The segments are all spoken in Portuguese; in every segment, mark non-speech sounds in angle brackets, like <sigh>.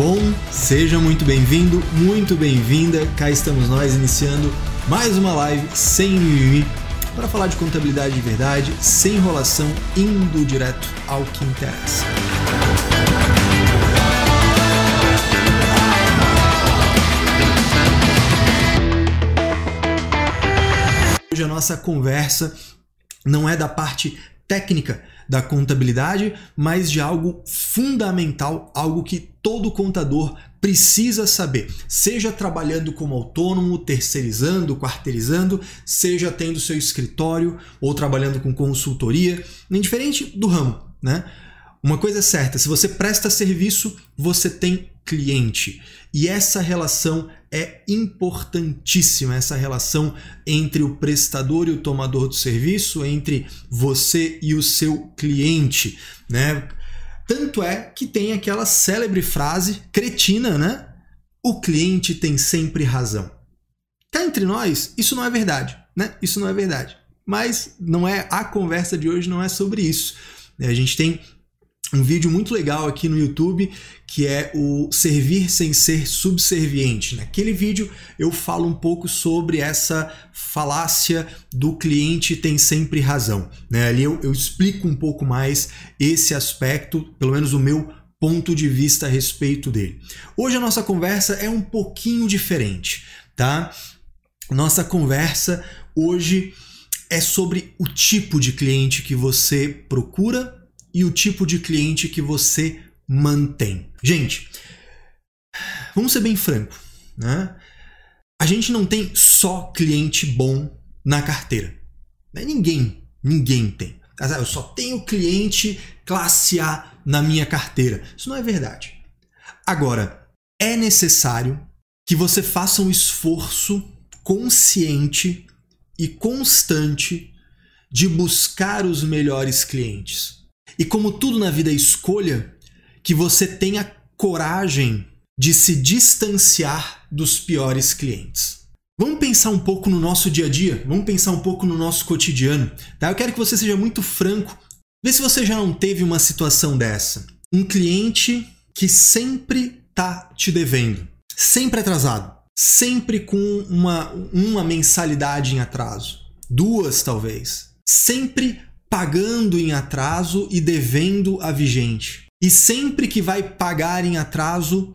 bom? Seja muito bem-vindo, muito bem-vinda. Cá estamos nós iniciando mais uma live sem mimimi para falar de contabilidade de verdade, sem enrolação, indo direto ao que interessa. Hoje a nossa conversa não é da parte técnica da contabilidade, mas de algo fundamental, algo que todo contador precisa saber, seja trabalhando como autônomo, terceirizando, quarteirizando, seja tendo seu escritório ou trabalhando com consultoria, indiferente do ramo, né? Uma coisa é certa, se você presta serviço, você tem cliente. E essa relação é importantíssima, essa relação entre o prestador e o tomador do serviço, entre você e o seu cliente, né? Tanto é que tem aquela célebre frase cretina, né? O cliente tem sempre razão. Cá entre nós, isso não é verdade, né? Isso não é verdade. Mas não é a conversa de hoje não é sobre isso. A gente tem um vídeo muito legal aqui no YouTube que é o servir sem ser subserviente. Naquele vídeo eu falo um pouco sobre essa falácia do cliente tem sempre razão. Né? Ali eu, eu explico um pouco mais esse aspecto, pelo menos o meu ponto de vista a respeito dele. Hoje a nossa conversa é um pouquinho diferente, tá? Nossa conversa hoje é sobre o tipo de cliente que você procura e o tipo de cliente que você mantém. Gente, vamos ser bem franco, né? A gente não tem só cliente bom na carteira. Né? Ninguém, ninguém tem. Eu só tenho cliente classe A na minha carteira. Isso não é verdade. Agora, é necessário que você faça um esforço consciente e constante de buscar os melhores clientes. E como tudo na vida é escolha, que você tenha coragem de se distanciar dos piores clientes. Vamos pensar um pouco no nosso dia a dia, vamos pensar um pouco no nosso cotidiano. Tá? Eu quero que você seja muito franco. Vê se você já não teve uma situação dessa. Um cliente que sempre tá te devendo, sempre atrasado, sempre com uma, uma mensalidade em atraso, duas talvez, sempre pagando em atraso e devendo a vigente. E sempre que vai pagar em atraso,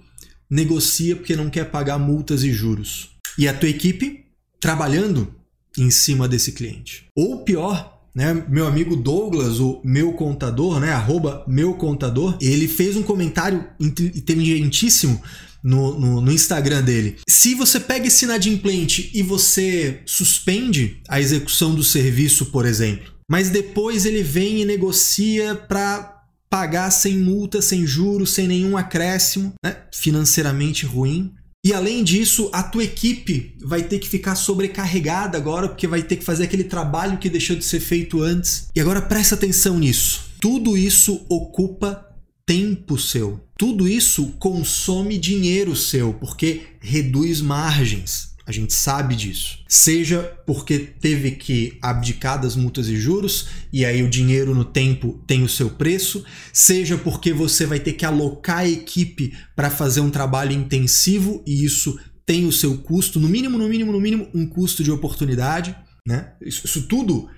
negocia porque não quer pagar multas e juros. E a tua equipe trabalhando em cima desse cliente. Ou pior, né, meu amigo Douglas, o meu contador, né, arroba meu contador, ele fez um comentário inteligentíssimo no, no, no, Instagram dele. Se você pega esse inadimplente e você suspende a execução do serviço, por exemplo, mas depois ele vem e negocia para pagar sem multa, sem juros, sem nenhum acréscimo, né? financeiramente ruim. E além disso, a tua equipe vai ter que ficar sobrecarregada agora, porque vai ter que fazer aquele trabalho que deixou de ser feito antes. E agora presta atenção nisso. Tudo isso ocupa tempo seu. Tudo isso consome dinheiro seu, porque reduz margens. A gente sabe disso. Seja porque teve que abdicar das multas e juros, e aí o dinheiro no tempo tem o seu preço, seja porque você vai ter que alocar a equipe para fazer um trabalho intensivo e isso tem o seu custo, no mínimo, no mínimo, no mínimo, um custo de oportunidade. Né? Isso, isso tudo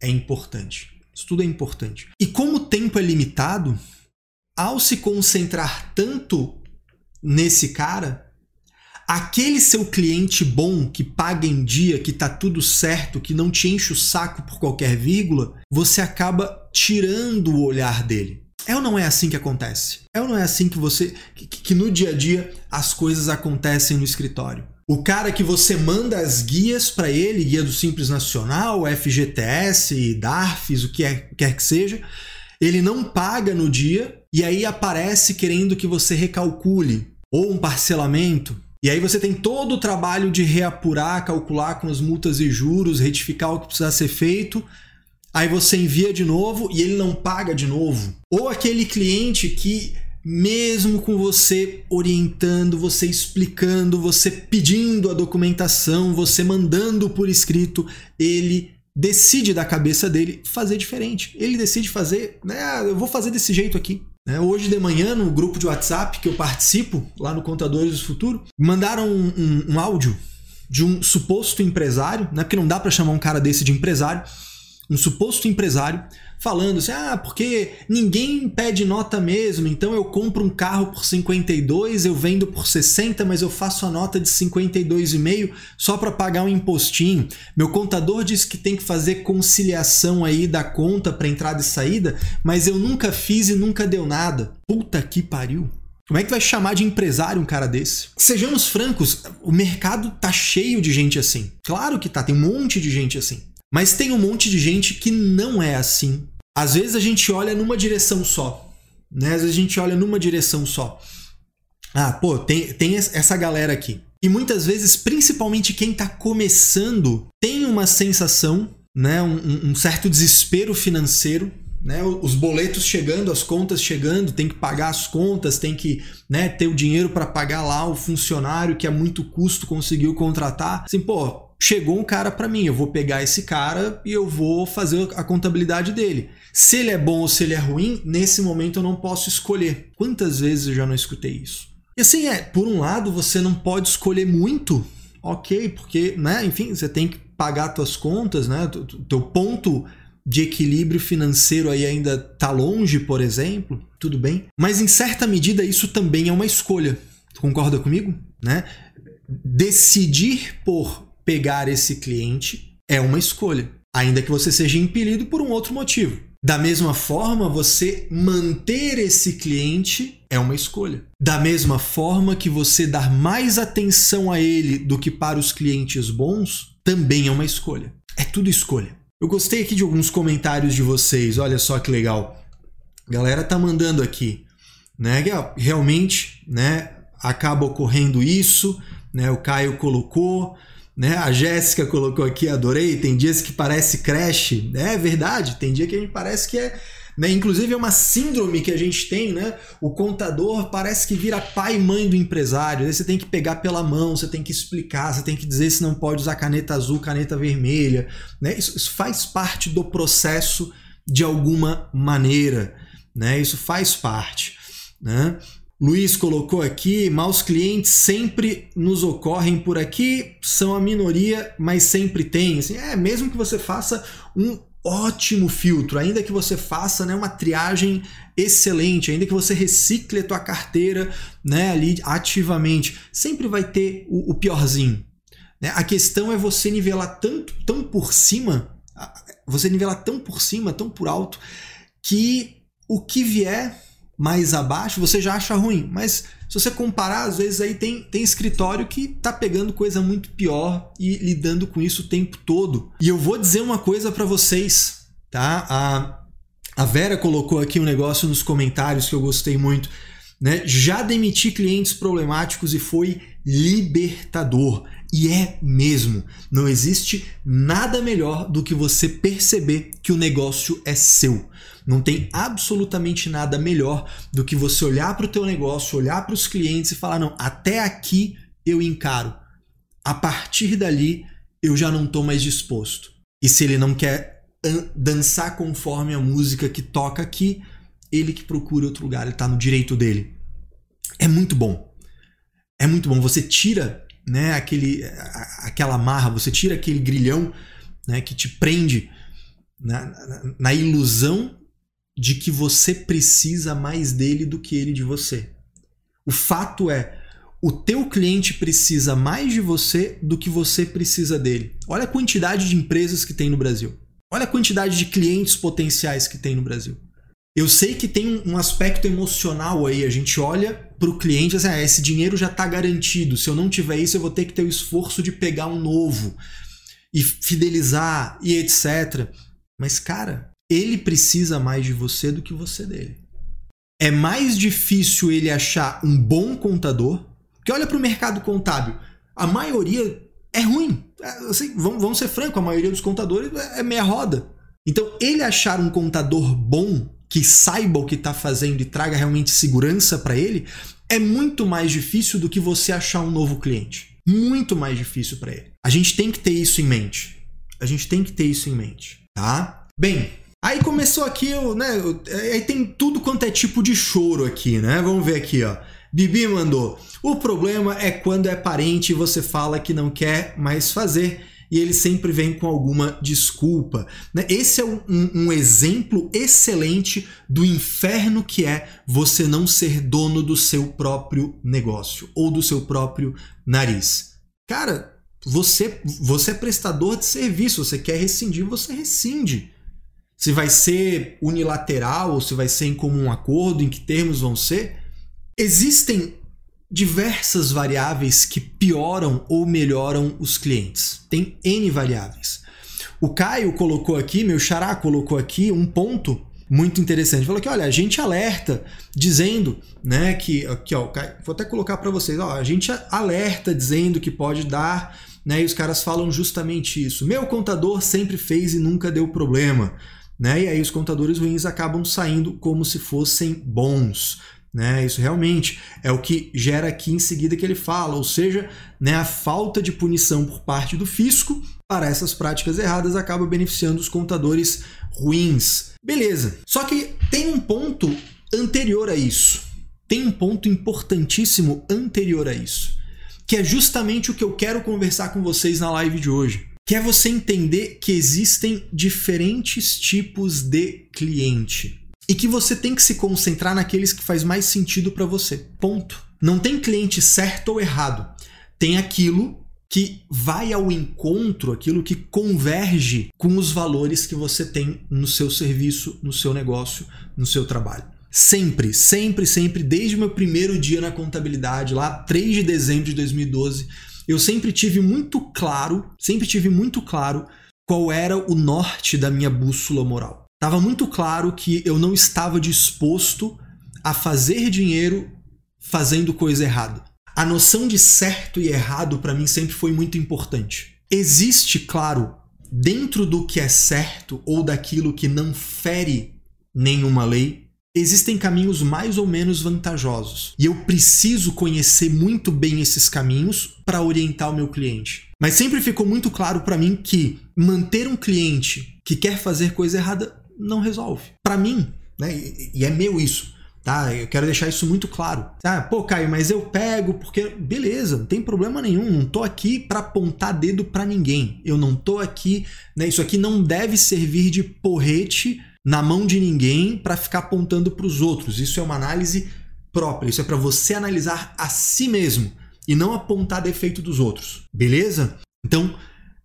é importante. Isso tudo é importante. E como o tempo é limitado, ao se concentrar tanto nesse cara, aquele seu cliente bom que paga em dia, que tá tudo certo, que não te enche o saco por qualquer vírgula, você acaba tirando o olhar dele. É ou não é assim que acontece? É ou não é assim que você que, que no dia a dia as coisas acontecem no escritório? O cara que você manda as guias para ele, guia do Simples Nacional, FGTS, DARFs, o que é, quer que seja, ele não paga no dia e aí aparece querendo que você recalcule ou um parcelamento e aí você tem todo o trabalho de reapurar, calcular com as multas e juros, retificar o que precisa ser feito. Aí você envia de novo e ele não paga de novo. Ou aquele cliente que mesmo com você orientando, você explicando, você pedindo a documentação, você mandando por escrito, ele decide da cabeça dele fazer diferente. Ele decide fazer, né, ah, eu vou fazer desse jeito aqui. Né? Hoje de manhã, no grupo de WhatsApp que eu participo, lá no Contadores do Futuro, mandaram um, um, um áudio de um suposto empresário, né? porque não dá para chamar um cara desse de empresário, um suposto empresário falando assim: ah, porque ninguém pede nota mesmo, então eu compro um carro por 52, eu vendo por 60, mas eu faço a nota de 52,5 só para pagar um impostinho. Meu contador disse que tem que fazer conciliação aí da conta para entrada e saída, mas eu nunca fiz e nunca deu nada. Puta que pariu. Como é que vai chamar de empresário um cara desse? Sejamos francos, o mercado tá cheio de gente assim. Claro que tá, tem um monte de gente assim. Mas tem um monte de gente que não é assim. Às vezes a gente olha numa direção só. Né? Às vezes a gente olha numa direção só. Ah, pô, tem, tem essa galera aqui. E muitas vezes, principalmente quem está começando, tem uma sensação, né, um, um certo desespero financeiro né, os boletos chegando, as contas chegando, tem que pagar as contas, tem que né, ter o dinheiro para pagar lá o funcionário que é muito custo conseguiu contratar. Assim, pô, chegou um cara para mim, eu vou pegar esse cara e eu vou fazer a contabilidade dele. Se ele é bom ou se ele é ruim, nesse momento eu não posso escolher. Quantas vezes eu já não escutei isso? E assim é, por um lado você não pode escolher muito, ok, porque, né, enfim, você tem que pagar suas contas, né, teu ponto de equilíbrio financeiro aí ainda tá longe, por exemplo, tudo bem. Mas em certa medida isso também é uma escolha. Concorda comigo? Né? Decidir por pegar esse cliente é uma escolha, ainda que você seja impelido por um outro motivo. Da mesma forma, você manter esse cliente é uma escolha. Da mesma forma que você dar mais atenção a ele do que para os clientes bons, também é uma escolha. É tudo escolha. Eu gostei aqui de alguns comentários de vocês, olha só que legal. Galera tá mandando aqui, né? Realmente, né, acaba ocorrendo isso, né? O Caio colocou, né? A Jéssica colocou aqui, adorei. Tem dias que parece crash. É verdade, tem dia que a gente parece que é. Né? Inclusive é uma síndrome que a gente tem, né? O contador parece que vira pai e mãe do empresário. Aí você tem que pegar pela mão, você tem que explicar, você tem que dizer se não pode usar caneta azul, caneta vermelha. Né? Isso, isso faz parte do processo de alguma maneira. Né? Isso faz parte. Né? Luiz colocou aqui, maus clientes sempre nos ocorrem por aqui, são a minoria, mas sempre tem. Assim, é, mesmo que você faça um ótimo filtro, ainda que você faça né, uma triagem excelente, ainda que você recicle a tua carteira né, ali ativamente, sempre vai ter o, o piorzinho. Né? A questão é você nivelar tanto, tão por cima, você nivelar tão por cima, tão por alto, que o que vier mais abaixo, você já acha ruim. Mas se você comparar, às vezes aí tem, tem escritório que tá pegando coisa muito pior e lidando com isso o tempo todo. E eu vou dizer uma coisa para vocês, tá? A, a Vera colocou aqui um negócio nos comentários que eu gostei muito. Né? Já demiti clientes problemáticos e foi libertador. E é mesmo. Não existe nada melhor do que você perceber que o negócio é seu. Não tem absolutamente nada melhor do que você olhar para o teu negócio, olhar para os clientes e falar: não, até aqui eu encaro. A partir dali eu já não estou mais disposto. E se ele não quer dançar conforme a música que toca aqui, ele que procura outro lugar, ele está no direito dele. É muito bom. É muito bom. Você tira né, aquele, aquela marra, você tira aquele grilhão né, que te prende na, na, na ilusão de que você precisa mais dele do que ele de você. O fato é, o teu cliente precisa mais de você do que você precisa dele. Olha a quantidade de empresas que tem no Brasil. Olha a quantidade de clientes potenciais que tem no Brasil. Eu sei que tem um aspecto emocional aí. A gente olha para o cliente assim, ah, esse dinheiro já está garantido. Se eu não tiver isso, eu vou ter que ter o esforço de pegar um novo e fidelizar e etc. Mas, cara, ele precisa mais de você do que você dele. É mais difícil ele achar um bom contador, porque olha para o mercado contábil, a maioria é ruim. É, assim, vamos, vamos ser francos, a maioria dos contadores é, é meia roda. Então, ele achar um contador bom que saiba o que está fazendo e traga realmente segurança para ele é muito mais difícil do que você achar um novo cliente. Muito mais difícil para ele. A gente tem que ter isso em mente. A gente tem que ter isso em mente, tá? Bem, Aí começou aqui, né? Aí tem tudo quanto é tipo de choro aqui, né? Vamos ver aqui, ó. Bibi mandou. O problema é quando é parente e você fala que não quer mais fazer e ele sempre vem com alguma desculpa. Né? Esse é um, um, exemplo excelente do inferno que é você não ser dono do seu próprio negócio ou do seu próprio nariz. Cara, você, você é prestador de serviço, você quer rescindir, você rescinde se vai ser unilateral ou se vai ser em comum acordo, em que termos vão ser. Existem diversas variáveis que pioram ou melhoram os clientes. Tem N variáveis. O Caio colocou aqui, meu xará colocou aqui um ponto muito interessante. Falou que, olha, a gente alerta dizendo, né, que aqui, ó, vou até colocar para vocês, ó, a gente alerta dizendo que pode dar, né, e os caras falam justamente isso. Meu contador sempre fez e nunca deu problema né? E aí os contadores ruins acabam saindo como se fossem bons. Né? Isso realmente é o que gera aqui em seguida que ele fala, ou seja, né, a falta de punição por parte do fisco para essas práticas erradas acaba beneficiando os contadores ruins. Beleza. Só que tem um ponto anterior a isso. Tem um ponto importantíssimo anterior a isso, que é justamente o que eu quero conversar com vocês na live de hoje que é você entender que existem diferentes tipos de cliente e que você tem que se concentrar naqueles que faz mais sentido para você. Ponto. Não tem cliente certo ou errado. Tem aquilo que vai ao encontro, aquilo que converge com os valores que você tem no seu serviço, no seu negócio, no seu trabalho. Sempre, sempre, sempre, desde o meu primeiro dia na contabilidade, lá 3 de dezembro de 2012, eu sempre tive muito claro, sempre tive muito claro qual era o norte da minha bússola moral. Estava muito claro que eu não estava disposto a fazer dinheiro fazendo coisa errada. A noção de certo e errado para mim sempre foi muito importante. Existe, claro, dentro do que é certo ou daquilo que não fere nenhuma lei, existem caminhos mais ou menos vantajosos. E eu preciso conhecer muito bem esses caminhos para orientar o meu cliente. Mas sempre ficou muito claro para mim que manter um cliente que quer fazer coisa errada não resolve. Para mim, né? E é meu isso. Tá, eu quero deixar isso muito claro. Ah, pô, Caio, mas eu pego porque beleza, não tem problema nenhum. Não tô aqui para apontar dedo para ninguém. Eu não tô aqui, né? Isso aqui não deve servir de porrete na mão de ninguém para ficar apontando para os outros. Isso é uma análise própria, isso é para você analisar a si mesmo e não apontar defeito dos outros. Beleza? Então,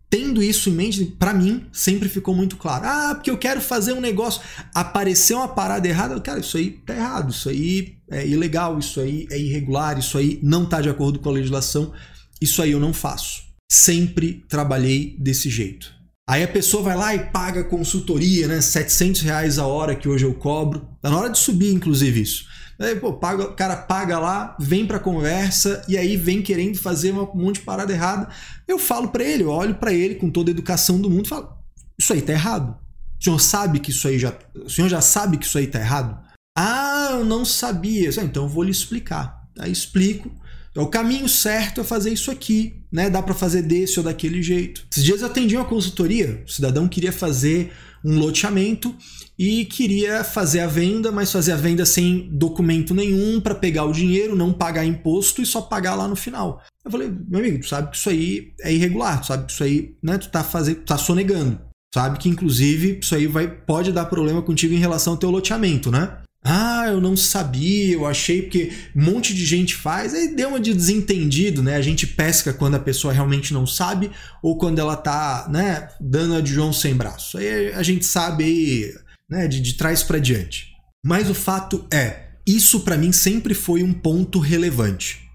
tendo isso em mente, para mim sempre ficou muito claro. Ah, porque eu quero fazer um negócio, apareceu uma parada errada, cara, isso aí tá errado, isso aí é ilegal, isso aí é irregular, isso aí não tá de acordo com a legislação, isso aí eu não faço. Sempre trabalhei desse jeito. Aí a pessoa vai lá e paga consultoria, né? 700 reais a hora que hoje eu cobro. Tá na hora de subir, inclusive, isso. Aí, pô, paga, o cara paga lá, vem pra conversa e aí vem querendo fazer um monte de parada errada. Eu falo para ele, eu olho para ele com toda a educação do mundo e falo: Isso aí tá errado. O senhor sabe que isso aí já. O senhor já sabe que isso aí tá errado? Ah, eu não sabia. Então eu vou lhe explicar. Aí explico. É o caminho certo é fazer isso aqui, né? Dá para fazer desse ou daquele jeito. Esses dias eu atendi uma consultoria, o cidadão queria fazer um loteamento e queria fazer a venda, mas fazer a venda sem documento nenhum para pegar o dinheiro, não pagar imposto e só pagar lá no final. Eu falei, meu amigo, tu sabe que isso aí é irregular, tu sabe que isso aí, né, tu tá fazendo, tá sonegando. Sabe que inclusive isso aí vai pode dar problema contigo em relação ao teu loteamento, né? Ah, eu não sabia, eu achei porque um monte de gente faz, aí deu uma de desentendido, né? A gente pesca quando a pessoa realmente não sabe ou quando ela tá, né, dando a de João sem braço. Aí a gente sabe aí, né, de, de trás para diante. Mas o fato é, isso para mim sempre foi um ponto relevante.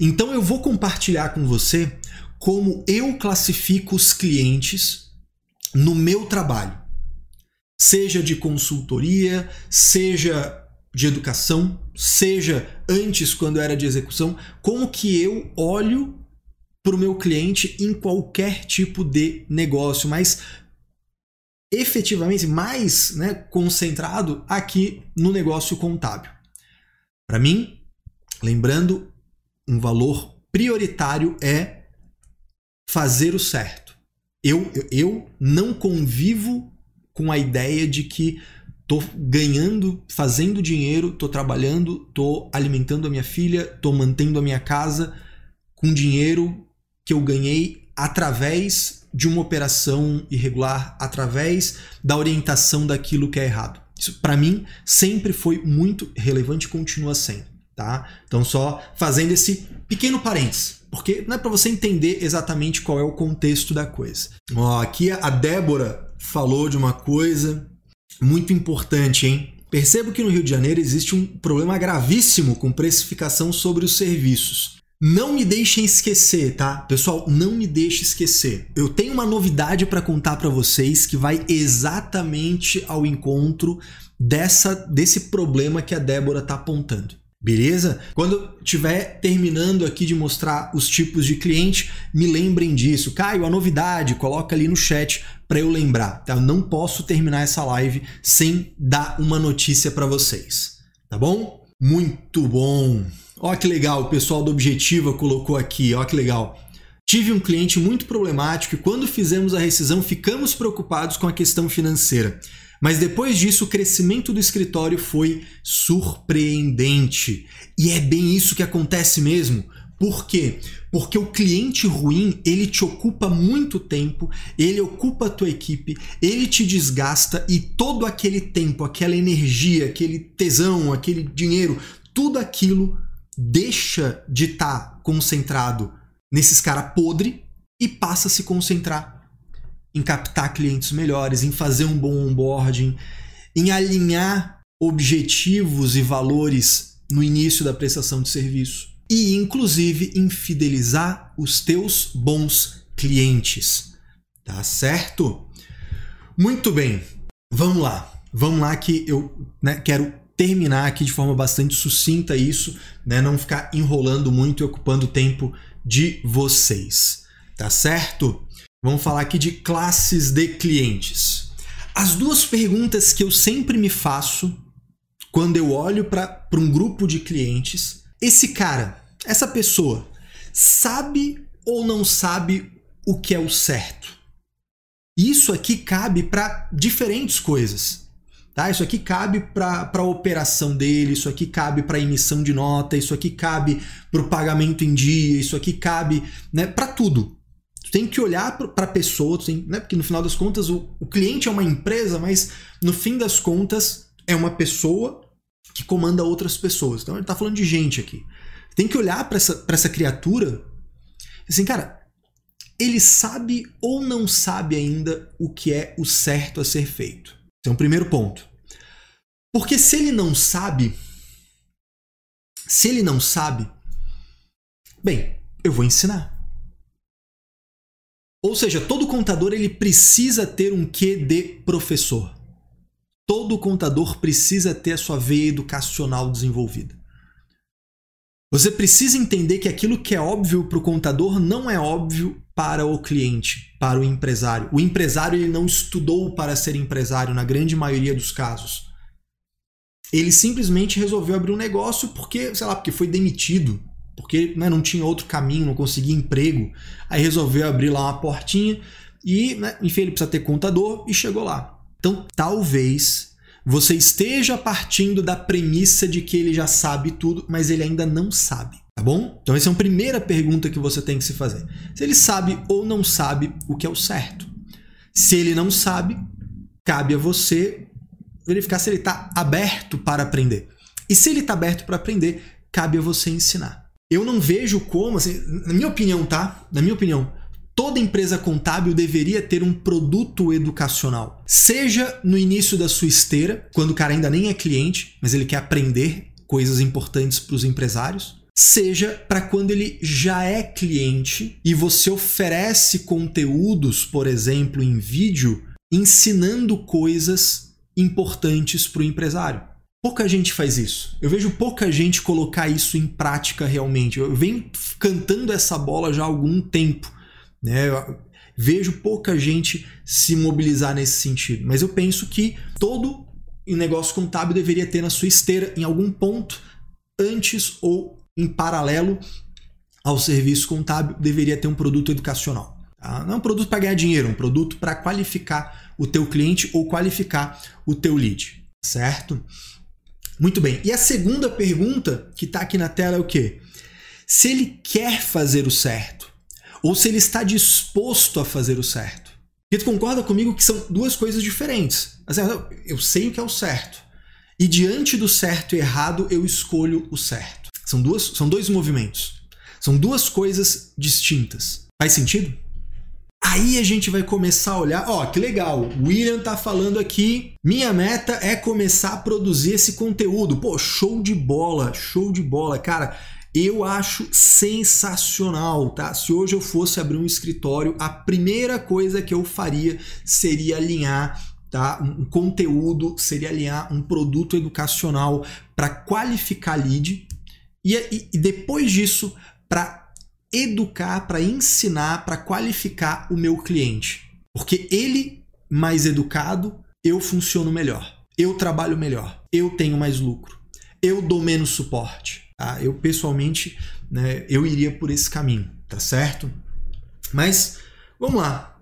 Então eu vou compartilhar com você como eu classifico os clientes no meu trabalho seja de consultoria, seja de educação, seja antes quando era de execução, como que eu olho para o meu cliente em qualquer tipo de negócio, mas efetivamente mais né, concentrado aqui no negócio contábil. Para mim, lembrando, um valor prioritário é fazer o certo. Eu, eu não convivo com a ideia de que tô ganhando, fazendo dinheiro, tô trabalhando, tô alimentando a minha filha, tô mantendo a minha casa com dinheiro que eu ganhei através de uma operação irregular, através da orientação daquilo que é errado. Isso para mim sempre foi muito relevante e continua sendo, tá? Então só fazendo esse pequeno parênteses, porque não é para você entender exatamente qual é o contexto da coisa. Ó, aqui a Débora falou de uma coisa muito importante, hein? Percebo que no Rio de Janeiro existe um problema gravíssimo com precificação sobre os serviços. Não me deixem esquecer, tá? Pessoal, não me deixe esquecer. Eu tenho uma novidade para contar para vocês que vai exatamente ao encontro dessa desse problema que a Débora tá apontando. Beleza? Quando estiver terminando aqui de mostrar os tipos de cliente, me lembrem disso. Caio, a novidade, coloca ali no chat para eu lembrar. Tá? Eu não posso terminar essa live sem dar uma notícia para vocês. Tá bom? Muito bom. Ó que legal, o pessoal do Objetiva colocou aqui, ó que legal. Tive um cliente muito problemático e quando fizemos a rescisão ficamos preocupados com a questão financeira. Mas depois disso, o crescimento do escritório foi surpreendente. E é bem isso que acontece mesmo. Por quê? Porque o cliente ruim, ele te ocupa muito tempo, ele ocupa a tua equipe, ele te desgasta e todo aquele tempo, aquela energia, aquele tesão, aquele dinheiro, tudo aquilo deixa de estar tá concentrado nesses cara podre e passa a se concentrar em captar clientes melhores, em fazer um bom onboarding, em alinhar objetivos e valores no início da prestação de serviço e inclusive em fidelizar os teus bons clientes. Tá certo? Muito bem. Vamos lá. Vamos lá que eu né, quero terminar aqui de forma bastante sucinta isso, né, não ficar enrolando muito e ocupando o tempo de vocês. Tá certo? Vamos falar aqui de classes de clientes. As duas perguntas que eu sempre me faço quando eu olho para um grupo de clientes, esse cara, essa pessoa, sabe ou não sabe o que é o certo? Isso aqui cabe para diferentes coisas. Tá? Isso aqui cabe para a operação dele, isso aqui cabe para emissão de nota, isso aqui cabe para o pagamento em dia, isso aqui cabe né, para tudo. Tu tem que olhar para a pessoa, tem, né? porque no final das contas o, o cliente é uma empresa, mas no fim das contas é uma pessoa que comanda outras pessoas. Então ele está falando de gente aqui. Tem que olhar para essa, essa criatura assim, cara, ele sabe ou não sabe ainda o que é o certo a ser feito. Esse é um primeiro ponto. Porque se ele não sabe, se ele não sabe, bem, eu vou ensinar. Ou seja, todo contador ele precisa ter um quê de professor. Todo contador precisa ter a sua veia educacional desenvolvida. Você precisa entender que aquilo que é óbvio para o contador não é óbvio para o cliente, para o empresário. O empresário ele não estudou para ser empresário na grande maioria dos casos. Ele simplesmente resolveu abrir um negócio porque, sei lá, porque foi demitido, porque né, não tinha outro caminho, não conseguia emprego. Aí resolveu abrir lá uma portinha e, né, enfim, ele precisa ter contador e chegou lá. Então, talvez você esteja partindo da premissa de que ele já sabe tudo, mas ele ainda não sabe. Tá bom? Então, essa é a primeira pergunta que você tem que se fazer. Se ele sabe ou não sabe o que é o certo. Se ele não sabe, cabe a você verificar se ele está aberto para aprender. E se ele está aberto para aprender, cabe a você ensinar eu não vejo como, assim, na minha opinião, tá? Na minha opinião, toda empresa contábil deveria ter um produto educacional. Seja no início da sua esteira, quando o cara ainda nem é cliente, mas ele quer aprender coisas importantes para os empresários. Seja para quando ele já é cliente e você oferece conteúdos, por exemplo, em vídeo, ensinando coisas importantes para o empresário. Pouca gente faz isso. Eu vejo pouca gente colocar isso em prática realmente. Eu venho cantando essa bola já há algum tempo. Né? Eu vejo pouca gente se mobilizar nesse sentido. Mas eu penso que todo negócio contábil deveria ter na sua esteira, em algum ponto, antes ou em paralelo ao serviço contábil, deveria ter um produto educacional. Tá? Não é um produto para ganhar dinheiro, é um produto para qualificar o teu cliente ou qualificar o teu lead, certo? Muito bem. E a segunda pergunta que está aqui na tela é o quê? Se ele quer fazer o certo ou se ele está disposto a fazer o certo. Porque tu concorda comigo que são duas coisas diferentes. Assim, eu sei o que é o certo. E diante do certo e errado, eu escolho o certo. São, duas, são dois movimentos. São duas coisas distintas. Faz sentido? Aí a gente vai começar a olhar, ó, que legal, William tá falando aqui, minha meta é começar a produzir esse conteúdo. Pô, show de bola, show de bola, cara. Eu acho sensacional, tá? Se hoje eu fosse abrir um escritório, a primeira coisa que eu faria seria alinhar tá? um conteúdo, seria alinhar um produto educacional para qualificar lead e, e, e depois disso para educar, para ensinar, para qualificar o meu cliente. Porque ele mais educado, eu funciono melhor, eu trabalho melhor, eu tenho mais lucro, eu dou menos suporte. Tá? Eu pessoalmente, né, eu iria por esse caminho, tá certo? Mas vamos lá.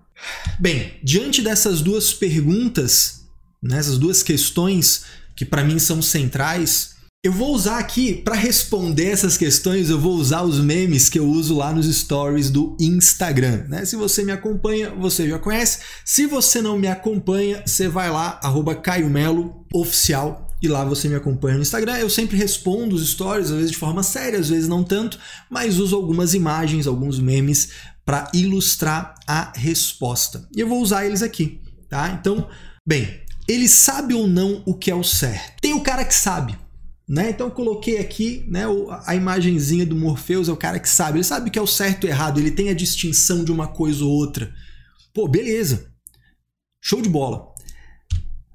Bem, diante dessas duas perguntas, né, essas duas questões que para mim são centrais, eu vou usar aqui para responder essas questões, eu vou usar os memes que eu uso lá nos stories do Instagram, né? Se você me acompanha, você já conhece. Se você não me acompanha, você vai lá @caio_melo_oficial e lá você me acompanha no Instagram. Eu sempre respondo os stories, às vezes de forma séria, às vezes não tanto, mas uso algumas imagens, alguns memes para ilustrar a resposta. E eu vou usar eles aqui, tá? Então, bem, ele sabe ou não o que é o certo? Tem o cara que sabe, né? Então coloquei aqui, né, a imagenzinha do Morpheus é o cara que sabe, ele sabe o que é o certo e errado, ele tem a distinção de uma coisa ou outra. Pô, beleza. Show de bola.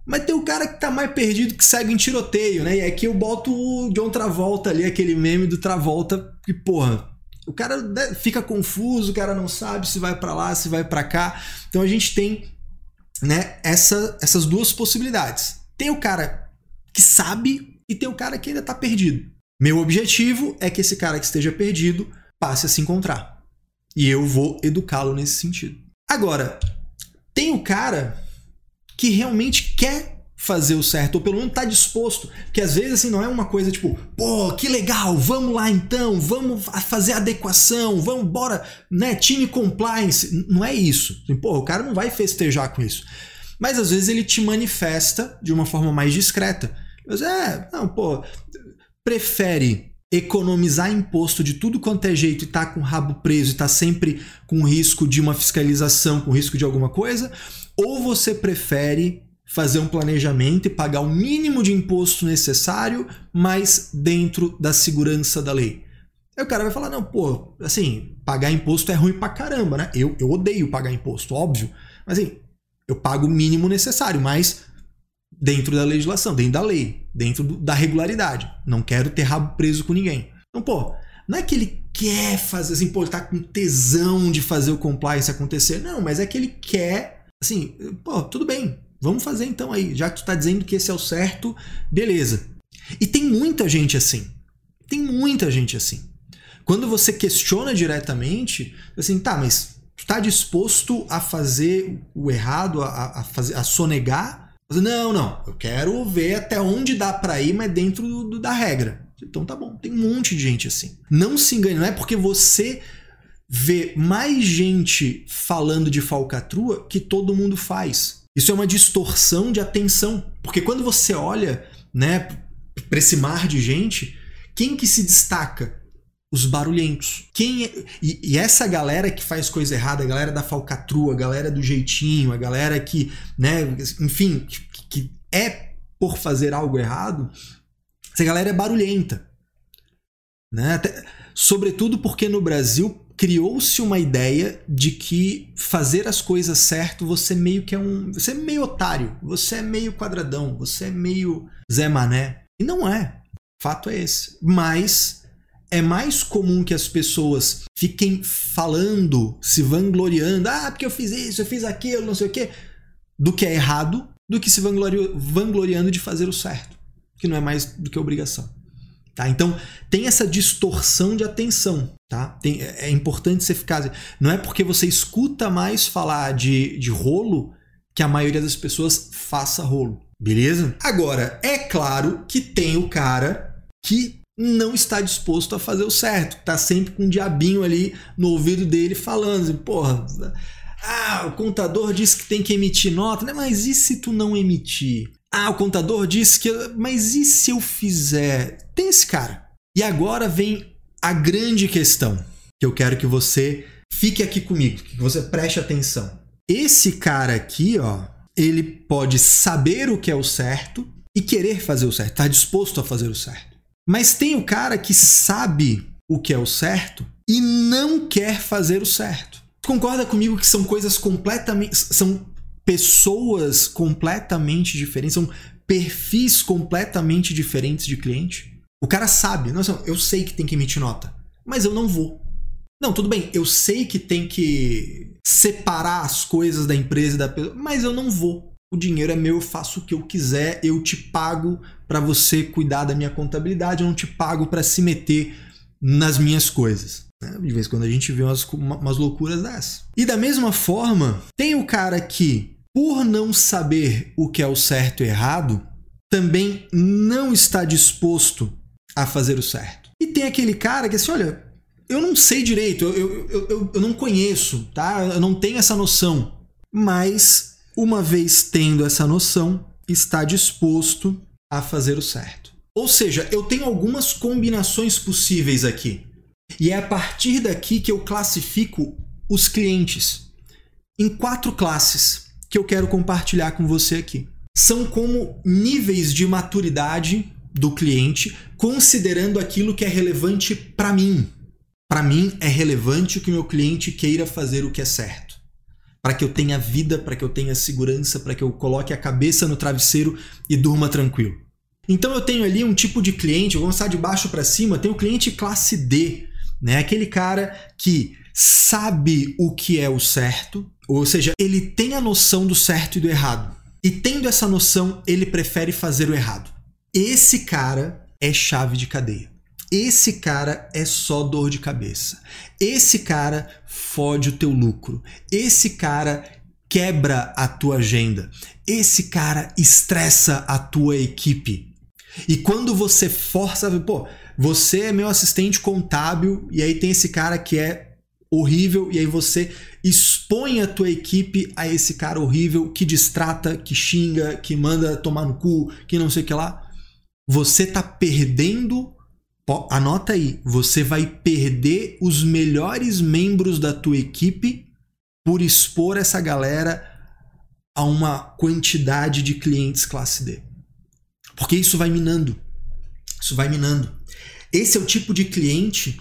Mas tem o cara que tá mais perdido que segue em tiroteio, né? E aqui eu boto o John Travolta ali, aquele meme do Travolta, que, porra, o cara né, fica confuso, o cara não sabe se vai para lá, se vai para cá. Então a gente tem, né, essa, essas duas possibilidades. Tem o cara que sabe e tem o cara que ainda tá perdido. Meu objetivo é que esse cara que esteja perdido passe a se encontrar. E eu vou educá-lo nesse sentido. Agora, tem o cara que realmente quer fazer o certo, ou pelo menos tá disposto. Porque às vezes assim não é uma coisa tipo, pô, que legal, vamos lá então, vamos fazer adequação, vamos bora, né, time compliance. Não é isso. Assim, pô, o cara não vai festejar com isso. Mas às vezes ele te manifesta de uma forma mais discreta. Mas é, não, pô, prefere economizar imposto de tudo quanto é jeito e tá com o rabo preso e tá sempre com risco de uma fiscalização, com risco de alguma coisa, ou você prefere fazer um planejamento e pagar o mínimo de imposto necessário, mas dentro da segurança da lei? Aí o cara vai falar: não, pô, assim, pagar imposto é ruim pra caramba, né? Eu, eu odeio pagar imposto, óbvio. Mas assim, eu pago o mínimo necessário, mas dentro da legislação, dentro da lei, dentro do, da regularidade. Não quero ter rabo preso com ninguém. Então, pô, não é que ele quer fazer assim, pô, ele tá com tesão de fazer o compliance acontecer. Não, mas é que ele quer Assim, pô, tudo bem, vamos fazer então aí. Já que tu tá dizendo que esse é o certo, beleza. E tem muita gente assim. Tem muita gente assim. Quando você questiona diretamente, assim, tá, mas tu tá disposto a fazer o errado, a, a, fazer, a sonegar? Não, não, eu quero ver até onde dá para ir, mas dentro do, da regra. Então tá bom, tem um monte de gente assim. Não se engane, não é porque você vê mais gente falando de falcatrua que todo mundo faz. Isso é uma distorção de atenção, porque quando você olha, né, para esse mar de gente, quem que se destaca? Os barulhentos. Quem é... e, e, essa galera que faz coisa errada, a galera da falcatrua, a galera do jeitinho, a galera que, né, enfim, que, que é por fazer algo errado, essa galera é barulhenta. Né? Até, sobretudo porque no Brasil criou-se uma ideia de que fazer as coisas certo você meio que é um. Você é meio otário, você é meio quadradão, você é meio Zé Mané. E não é. Fato é esse. Mas é mais comum que as pessoas fiquem falando, se vangloriando, ah, porque eu fiz isso, eu fiz aquilo, não sei o quê, do que é errado, do que se vangloriando de fazer o certo, que não é mais do que obrigação. Tá? Então tem essa distorção de atenção. Tá? Tem, é, é importante você ficar. Não é porque você escuta mais falar de, de rolo que a maioria das pessoas faça rolo, beleza? Agora, é claro que tem o cara que não está disposto a fazer o certo, tá sempre com um diabinho ali no ouvido dele falando, assim, porra, ah, o contador disse que tem que emitir nota, né? Mas e se tu não emitir? Ah, o contador disse que. Mas e se eu fizer? Tem esse cara. E agora vem a grande questão que eu quero que você fique aqui comigo, que você preste atenção. Esse cara aqui, ó, ele pode saber o que é o certo e querer fazer o certo, tá disposto a fazer o certo. Mas tem o cara que sabe o que é o certo e não quer fazer o certo. Concorda comigo que são coisas completamente. são pessoas completamente diferentes, são perfis completamente diferentes de cliente? O cara sabe, nossa, eu sei que tem que emitir nota, mas eu não vou. Não, tudo bem, eu sei que tem que separar as coisas da empresa e da pessoa, mas eu não vou. O dinheiro é meu, eu faço o que eu quiser, eu te pago para você cuidar da minha contabilidade, eu não te pago para se meter nas minhas coisas. Né? De vez em quando a gente vê umas, umas loucuras dessas. E da mesma forma, tem o cara que, por não saber o que é o certo e errado, também não está disposto a fazer o certo. E tem aquele cara que assim, olha, eu não sei direito, eu, eu, eu, eu não conheço, tá? Eu não tenho essa noção. Mas, uma vez tendo essa noção, está disposto a fazer o certo. Ou seja, eu tenho algumas combinações possíveis aqui. E é a partir daqui que eu classifico os clientes em quatro classes que eu quero compartilhar com você aqui. São como níveis de maturidade do cliente, considerando aquilo que é relevante para mim, para mim é relevante que o meu cliente queira fazer o que é certo. Para que eu tenha vida, para que eu tenha segurança, para que eu coloque a cabeça no travesseiro e durma tranquilo. Então eu tenho ali um tipo de cliente, vamos começar de baixo para cima, tem o cliente classe D, né? Aquele cara que sabe o que é o certo, ou seja, ele tem a noção do certo e do errado. E tendo essa noção, ele prefere fazer o errado. Esse cara é chave de cadeia. Esse cara é só dor de cabeça. Esse cara fode o teu lucro. Esse cara quebra a tua agenda. Esse cara estressa a tua equipe. E quando você força, pô, você é meu assistente contábil e aí tem esse cara que é horrível e aí você expõe a tua equipe a esse cara horrível que distrata, que xinga, que manda tomar no cu, que não sei o que lá. Você tá perdendo Anota aí, você vai perder os melhores membros da tua equipe por expor essa galera a uma quantidade de clientes classe D. Porque isso vai minando. Isso vai minando. Esse é o tipo de cliente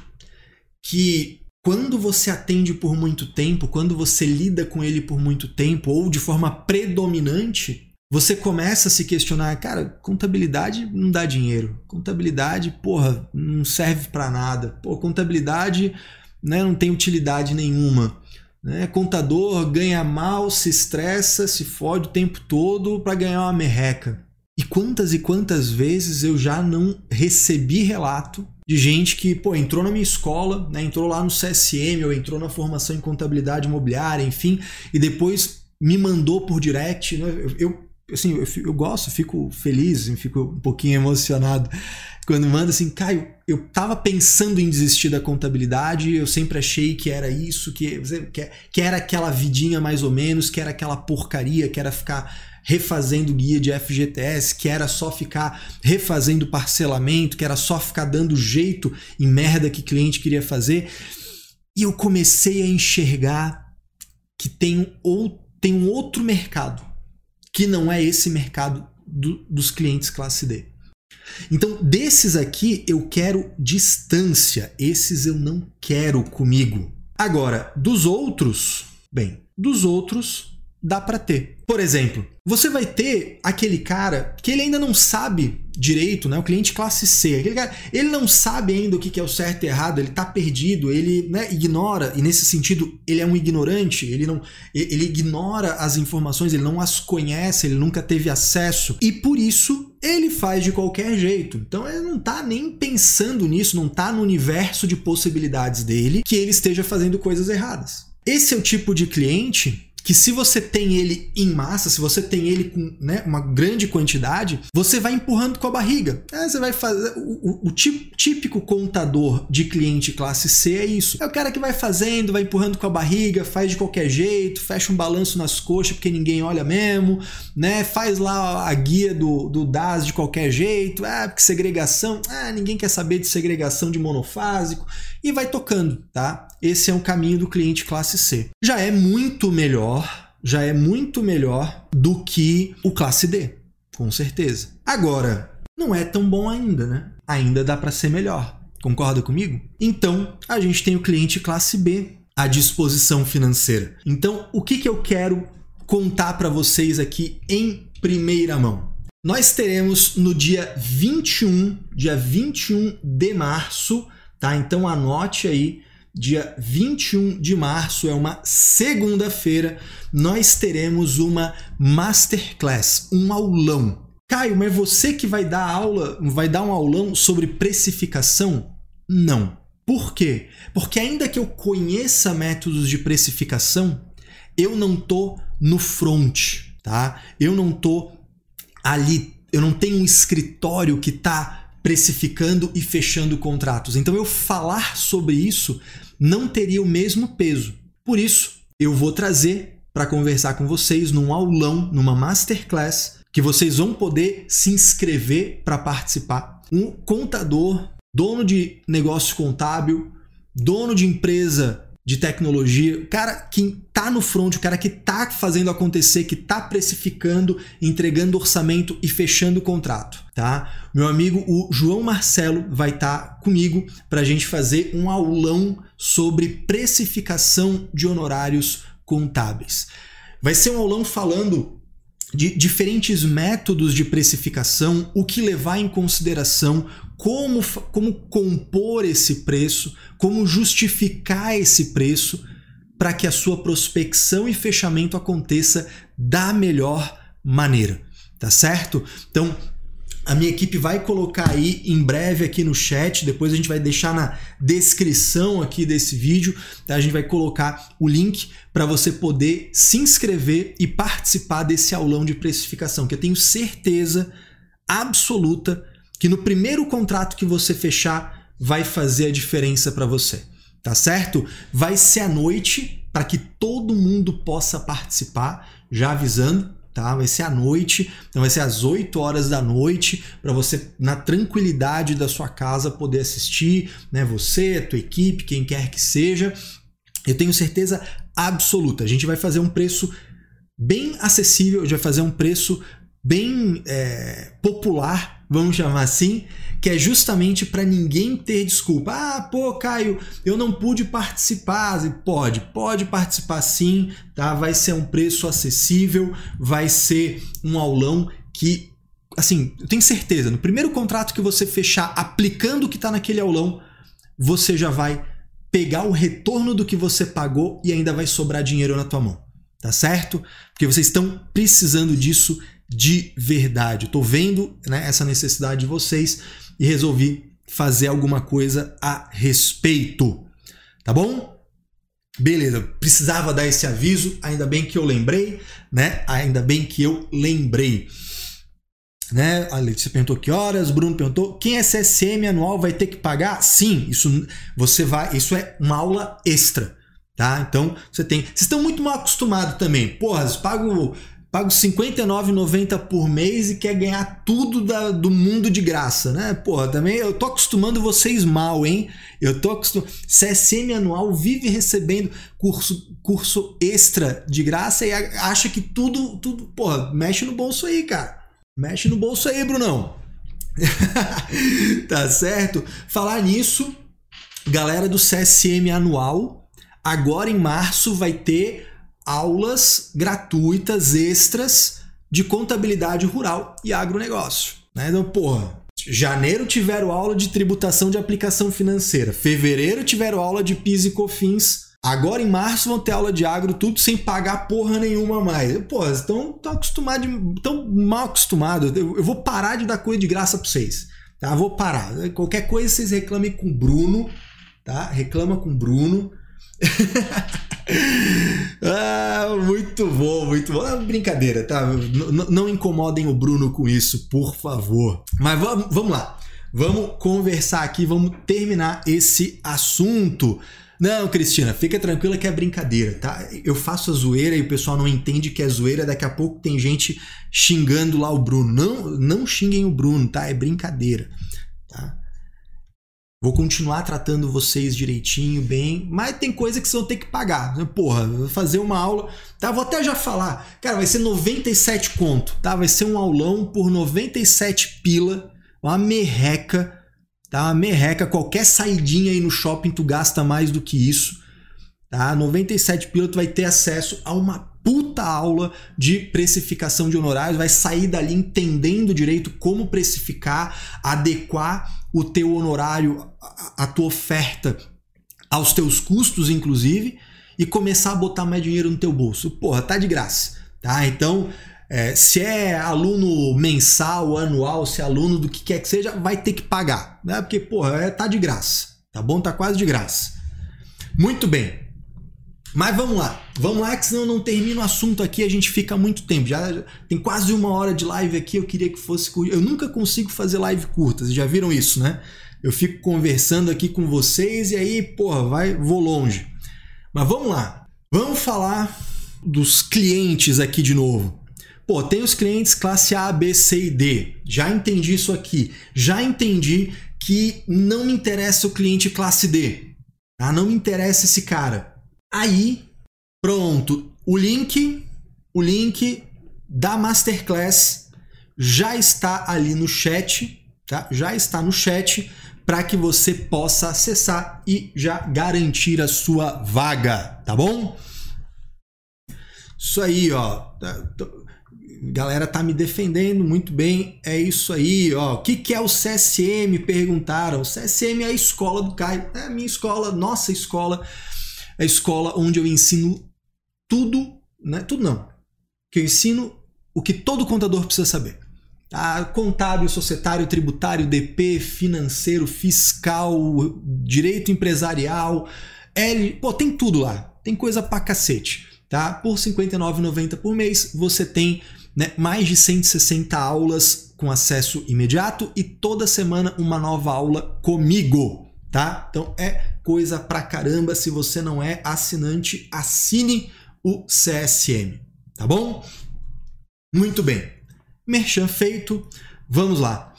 que quando você atende por muito tempo, quando você lida com ele por muito tempo ou de forma predominante, você começa a se questionar, cara, contabilidade não dá dinheiro. Contabilidade, porra, não serve para nada. Pô, contabilidade né, não tem utilidade nenhuma. Né? Contador ganha mal, se estressa, se fode o tempo todo para ganhar uma merreca. E quantas e quantas vezes eu já não recebi relato de gente que, pô, entrou na minha escola, né, entrou lá no CSM ou entrou na formação em contabilidade imobiliária, enfim, e depois me mandou por direct. Né, eu, eu assim, eu, eu gosto, fico feliz, fico um pouquinho emocionado quando manda assim, Caio, eu tava pensando em desistir da contabilidade, eu sempre achei que era isso, que, que, era aquela vidinha mais ou menos, que era aquela porcaria, que era ficar refazendo guia de FGTS, que era só ficar refazendo parcelamento, que era só ficar dando jeito em merda que cliente queria fazer. E eu comecei a enxergar que tem um, tem um outro mercado que não é esse mercado do, dos clientes classe D. Então, desses aqui eu quero distância, esses eu não quero comigo. Agora, dos outros, bem, dos outros dá para ter. Por exemplo, você vai ter aquele cara que ele ainda não sabe direito, né? O cliente classe C. Aquele cara, ele não sabe ainda o que é o certo e errado, ele tá perdido, ele né, ignora, e nesse sentido, ele é um ignorante, ele não ele ignora as informações, ele não as conhece, ele nunca teve acesso, e por isso ele faz de qualquer jeito. Então ele não tá nem pensando nisso, não tá no universo de possibilidades dele que ele esteja fazendo coisas erradas. Esse é o tipo de cliente que se você tem ele em massa, se você tem ele com né, uma grande quantidade, você vai empurrando com a barriga. É, você vai fazer. O, o, o, típico contador de cliente classe C é isso. É o cara que vai fazendo, vai empurrando com a barriga, faz de qualquer jeito, fecha um balanço nas coxas porque ninguém olha mesmo, né? Faz lá a guia do, do DAS de qualquer jeito, ah, porque segregação, ah, ninguém quer saber de segregação de monofásico, e vai tocando, tá? Esse é o caminho do cliente classe C. Já é muito melhor melhor, já é muito melhor do que o classe D, com certeza. Agora, não é tão bom ainda, né? Ainda dá para ser melhor. Concorda comigo? Então, a gente tem o cliente classe B à disposição financeira. Então, o que, que eu quero contar para vocês aqui em primeira mão? Nós teremos no dia 21, dia 21 de março, tá? Então anote aí dia 21 de março, é uma segunda-feira, nós teremos uma masterclass, um aulão. Caio, mas você que vai dar aula, vai dar um aulão sobre precificação? Não. Por quê? Porque ainda que eu conheça métodos de precificação, eu não tô no front, tá? Eu não tô ali, eu não tenho um escritório que tá precificando e fechando contratos. Então eu falar sobre isso não teria o mesmo peso. Por isso, eu vou trazer para conversar com vocês num aulão, numa masterclass, que vocês vão poder se inscrever para participar. Um contador, dono de negócio contábil, dono de empresa de tecnologia, o cara que tá no front, o cara que tá fazendo acontecer, que tá precificando, entregando orçamento e fechando o contrato, tá? Meu amigo, o João Marcelo vai estar tá comigo para a gente fazer um aulão sobre precificação de honorários contábeis. Vai ser um aulão falando de diferentes métodos de precificação, o que levar em consideração, como, como compor esse preço, como justificar esse preço para que a sua prospecção e fechamento aconteça da melhor maneira, tá certo? Então, a minha equipe vai colocar aí em breve aqui no chat, depois a gente vai deixar na descrição aqui desse vídeo, tá? A gente vai colocar o link para você poder se inscrever e participar desse aulão de precificação, que eu tenho certeza absoluta que no primeiro contrato que você fechar vai fazer a diferença para você, tá certo? Vai ser à noite para que todo mundo possa participar, já avisando, tá? Vai ser à noite, então vai ser às 8 horas da noite para você na tranquilidade da sua casa poder assistir, né? Você, a tua equipe, quem quer que seja. Eu tenho certeza absoluta. A gente vai fazer um preço bem acessível, a gente vai fazer um preço bem é, popular vamos chamar assim, que é justamente para ninguém ter desculpa. Ah, pô, Caio, eu não pude participar. Pode, pode participar sim, tá? Vai ser um preço acessível, vai ser um aulão que, assim, eu tenho certeza, no primeiro contrato que você fechar aplicando o que está naquele aulão, você já vai pegar o retorno do que você pagou e ainda vai sobrar dinheiro na tua mão. Tá certo? Porque vocês estão precisando disso de verdade. Estou vendo né, essa necessidade de vocês e resolvi fazer alguma coisa a respeito. Tá bom? Beleza, precisava dar esse aviso, ainda bem que eu lembrei, né? Ainda bem que eu lembrei. Né? A Letícia perguntou que horas, Bruno perguntou, quem é CSM anual vai ter que pagar? Sim, isso você vai, isso é uma aula extra, tá? Então, você tem, vocês estão muito mal acostumados também. Porra, pago pago R$ 59,90 por mês e quer ganhar tudo da, do mundo de graça, né? Porra, também eu tô acostumando vocês mal, hein? Eu tô acostumado. CSM anual vive recebendo curso, curso extra de graça e acha que tudo, tudo, porra, mexe no bolso aí, cara. Mexe no bolso aí, Brunão. <laughs> tá certo? Falar nisso, galera do CSM anual, agora em março vai ter aulas gratuitas extras de contabilidade rural e agronegócio. Né? Então, porra, janeiro tiveram aula de tributação de aplicação financeira, fevereiro tiveram aula de PIS e COFINS, agora em março vão ter aula de agro, tudo sem pagar porra nenhuma mais. Pô, estão tão acostumados, tão mal acostumados. Eu, eu vou parar de dar coisa de graça para vocês. Tá? Vou parar. Qualquer coisa vocês reclamem com o Bruno, tá? Reclama com o Bruno. <laughs> ah, muito bom, muito bom. É brincadeira, tá? N não incomodem o Bruno com isso, por favor. Mas vamos, vamos lá. Vamos conversar aqui, vamos terminar esse assunto. Não, Cristina, fica tranquila que é brincadeira, tá? Eu faço a zoeira e o pessoal não entende que é zoeira, daqui a pouco tem gente xingando lá o Bruno. Não, não xinguem o Bruno, tá? É brincadeira? Vou continuar tratando vocês direitinho, bem, mas tem coisa que vocês vão ter que pagar. Porra, vou fazer uma aula, tá? Vou até já falar. Cara, vai ser 97 conto, tá? Vai ser um aulão por 97 pila, uma merreca, tá? Uma merreca, qualquer saidinha aí no shopping tu gasta mais do que isso, tá? 97 pila tu vai ter acesso a uma puta aula de precificação de honorários, vai sair dali entendendo direito como precificar, adequar o teu honorário, a, tua oferta aos teus custos, inclusive, e começar a botar mais dinheiro no teu bolso. Porra, tá de graça, tá? Então, é, se é aluno mensal, anual, se é aluno do que quer que seja, vai ter que pagar, né? Porque, porra, é, tá de graça, tá bom? Tá quase de graça. Muito bem. Mas vamos lá, vamos lá, que senão eu não termino o assunto aqui, a gente fica muito tempo. Já, tem quase uma hora de live aqui, eu queria que fosse. Eu nunca consigo fazer live curtas, já viram isso, né? Eu fico conversando aqui com vocês e aí, porra, vai, vou longe. Mas vamos lá, vamos falar dos clientes aqui de novo. Pô, tem os clientes classe A, B, C e D. Já entendi isso aqui. Já entendi que não me interessa o cliente classe D. Tá? Não me interessa esse cara. Aí, pronto, o link, o link da masterclass já está ali no chat, tá? Já está no chat para que você possa acessar e já garantir a sua vaga, tá bom? Isso aí, ó. Galera tá me defendendo muito bem. É isso aí, ó. O que, que é o CSM? Perguntaram. O CSM é a escola do Caio. É a minha escola, nossa escola a escola onde eu ensino tudo, né? Tudo não. Que eu ensino o que todo contador precisa saber. Ah, contábil, societário, tributário, DP, financeiro, fiscal, direito empresarial, L, pô, tem tudo lá. Tem coisa pra cacete, tá? Por R$ 59,90 por mês, você tem né, mais de 160 aulas com acesso imediato e toda semana uma nova aula comigo, tá? Então é coisa pra caramba. Se você não é assinante, assine o CSM, tá bom? Muito bem. Merchan feito. Vamos lá.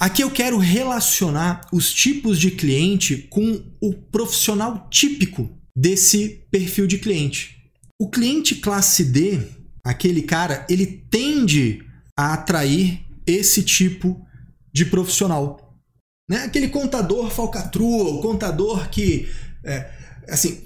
Aqui eu quero relacionar os tipos de cliente com o profissional típico desse perfil de cliente. O cliente classe D, aquele cara, ele tende a atrair esse tipo de profissional. Né? Aquele contador falcatrua, o contador que. É, assim,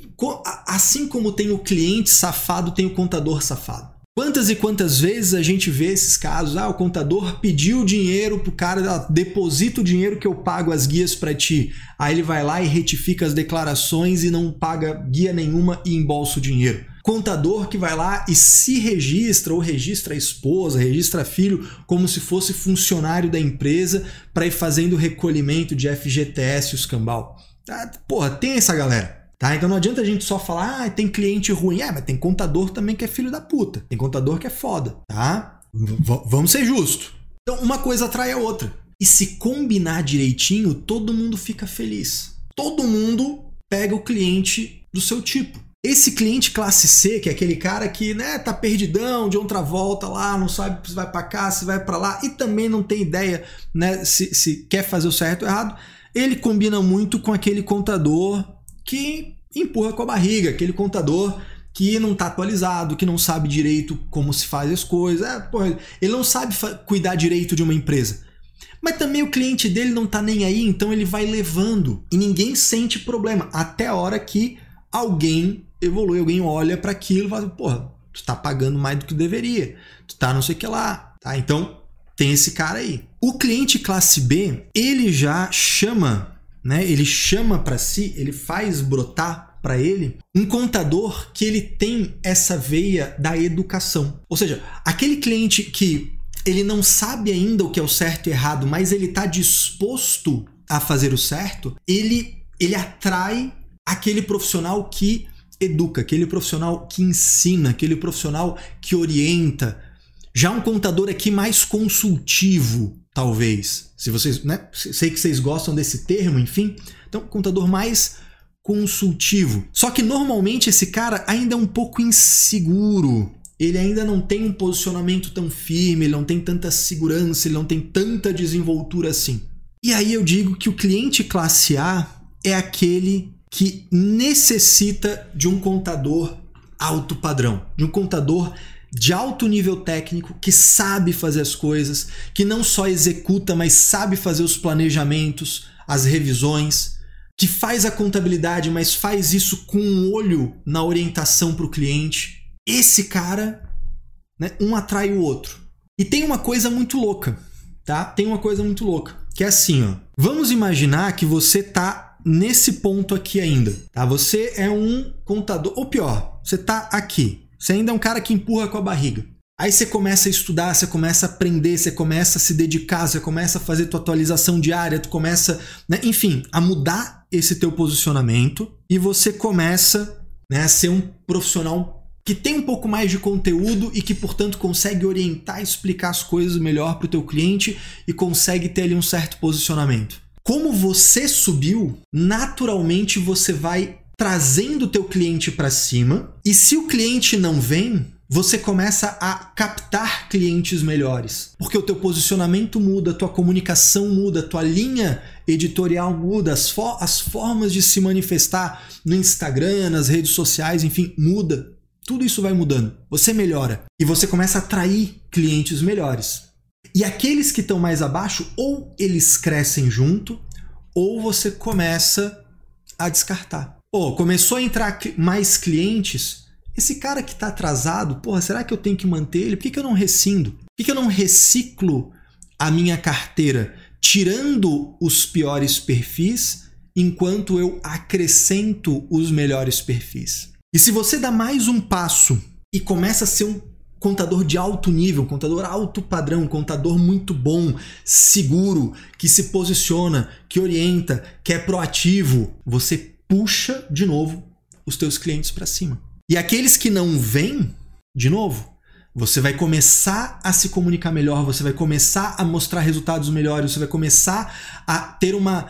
assim como tem o cliente safado, tem o contador safado. Quantas e quantas vezes a gente vê esses casos? Ah, o contador pediu dinheiro pro cara, ah, deposita o dinheiro que eu pago as guias para ti. Aí ele vai lá e retifica as declarações e não paga guia nenhuma e embolsa o dinheiro contador que vai lá e se registra ou registra a esposa, registra filho como se fosse funcionário da empresa para ir fazendo recolhimento de FGTS e os cambal. Tá? Porra, tem essa galera. Tá? Então não adianta a gente só falar, ah, tem cliente ruim. É, mas tem contador também que é filho da puta. Tem contador que é foda, tá? V vamos ser justos. Então uma coisa atrai a outra. E se combinar direitinho, todo mundo fica feliz. Todo mundo pega o cliente do seu tipo. Esse cliente classe C, que é aquele cara que né, tá perdidão de outra volta lá, não sabe se vai para cá, se vai para lá e também não tem ideia né, se, se quer fazer o certo ou errado, ele combina muito com aquele contador que empurra com a barriga, aquele contador que não está atualizado, que não sabe direito como se faz as coisas. É, porra, ele não sabe cuidar direito de uma empresa. Mas também o cliente dele não está nem aí, então ele vai levando e ninguém sente problema até a hora que alguém evolui, alguém olha para aquilo e fala, porra, tu tá pagando mais do que deveria, tu tá não sei o que lá, tá? Então tem esse cara aí. O cliente classe B, ele já chama, né? Ele chama para si, ele faz brotar para ele um contador que ele tem essa veia da educação. Ou seja, aquele cliente que ele não sabe ainda o que é o certo e errado, mas ele está disposto a fazer o certo, ele ele atrai aquele profissional que educa, aquele profissional que ensina, aquele profissional que orienta. Já um contador aqui mais consultivo, talvez. Se vocês, né? Sei que vocês gostam desse termo, enfim. Então, contador mais consultivo. Só que normalmente esse cara ainda é um pouco inseguro. Ele ainda não tem um posicionamento tão firme, ele não tem tanta segurança, ele não tem tanta desenvoltura assim. E aí eu digo que o cliente classe A é aquele que necessita de um contador alto padrão, de um contador de alto nível técnico que sabe fazer as coisas, que não só executa, mas sabe fazer os planejamentos, as revisões, que faz a contabilidade, mas faz isso com um olho na orientação para o cliente. Esse cara, né, um atrai o outro. E tem uma coisa muito louca, tá? Tem uma coisa muito louca, que é assim, ó. Vamos imaginar que você tá nesse ponto aqui ainda, tá? Você é um contador, ou pior, você tá aqui. Você ainda é um cara que empurra com a barriga. Aí você começa a estudar, você começa a aprender, você começa a se dedicar, você começa a fazer tua atualização diária, tu começa, né, enfim, a mudar esse teu posicionamento e você começa né, a ser um profissional que tem um pouco mais de conteúdo e que, portanto, consegue orientar e explicar as coisas melhor para o teu cliente e consegue ter ali um certo posicionamento. Como você subiu, naturalmente você vai trazendo o teu cliente para cima e se o cliente não vem, você começa a captar clientes melhores. Porque o teu posicionamento muda, a tua comunicação muda, a tua linha editorial muda, as, as formas de se manifestar no Instagram, nas redes sociais, enfim, muda. Tudo isso vai mudando. Você melhora e você começa a atrair clientes melhores. E aqueles que estão mais abaixo, ou eles crescem junto, ou você começa a descartar. Pô, começou a entrar mais clientes, esse cara que está atrasado, porra, será que eu tenho que manter ele? Por que, que eu não rescindo? Por que, que eu não reciclo a minha carteira, tirando os piores perfis, enquanto eu acrescento os melhores perfis? E se você dá mais um passo e começa a ser um contador de alto nível, contador alto padrão, contador muito bom, seguro, que se posiciona, que orienta, que é proativo, você puxa de novo os teus clientes para cima. E aqueles que não vêm, de novo, você vai começar a se comunicar melhor, você vai começar a mostrar resultados melhores, você vai começar a ter uma,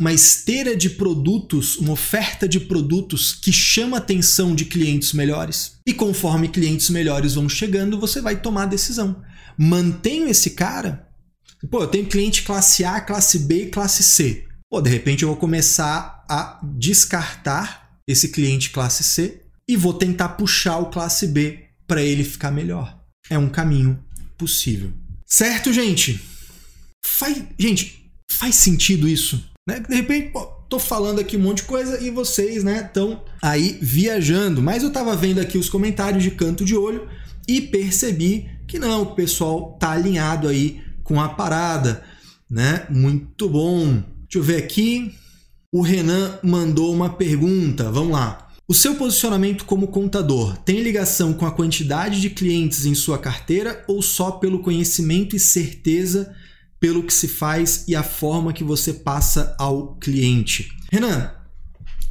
uma esteira de produtos, uma oferta de produtos que chama a atenção de clientes melhores. E conforme clientes melhores vão chegando, você vai tomar a decisão. Mantenho esse cara? Pô, eu tenho cliente classe A, classe B e classe C. Pô, de repente eu vou começar a descartar esse cliente classe C e vou tentar puxar o classe B para ele ficar melhor. É um caminho possível. Certo, gente? Faz, gente, faz sentido isso? Né? De repente, pô, tô falando aqui um monte de coisa e vocês, né, estão aí viajando. Mas eu tava vendo aqui os comentários de canto de olho e percebi que não, o pessoal tá alinhado aí com a parada, né? Muito bom. Deixa eu ver aqui. O Renan mandou uma pergunta. Vamos lá. O seu posicionamento como contador tem ligação com a quantidade de clientes em sua carteira ou só pelo conhecimento e certeza pelo que se faz e a forma que você passa ao cliente? Renan,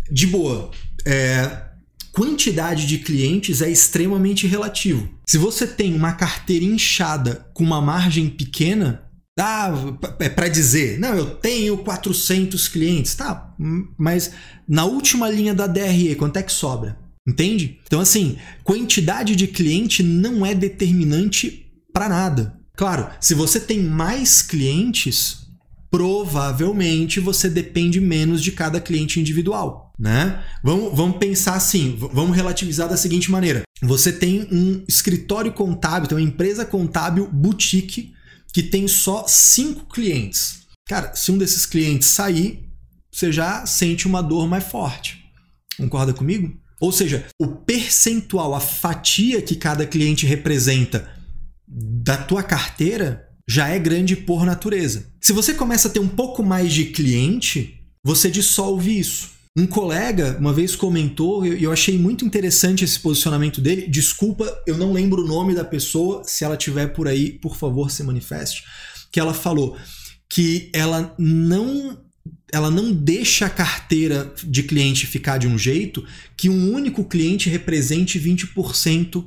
de boa, é, quantidade de clientes é extremamente relativo. Se você tem uma carteira inchada com uma margem pequena, ah, é para dizer, não, eu tenho 400 clientes, tá? Mas na última linha da DRE, quanto é que sobra? Entende? Então, assim, quantidade de cliente não é determinante para nada. Claro, se você tem mais clientes, provavelmente você depende menos de cada cliente individual, né? Vamos, vamos pensar assim, vamos relativizar da seguinte maneira: você tem um escritório contábil, tem uma empresa contábil boutique que tem só cinco clientes. Cara, se um desses clientes sair, você já sente uma dor mais forte. Concorda comigo? Ou seja, o percentual, a fatia que cada cliente representa da tua carteira já é grande por natureza. Se você começa a ter um pouco mais de cliente, você dissolve isso. Um colega uma vez comentou, e eu achei muito interessante esse posicionamento dele. Desculpa, eu não lembro o nome da pessoa. Se ela tiver por aí, por favor, se manifeste. Que ela falou que ela não ela não deixa a carteira de cliente ficar de um jeito que um único cliente represente 20%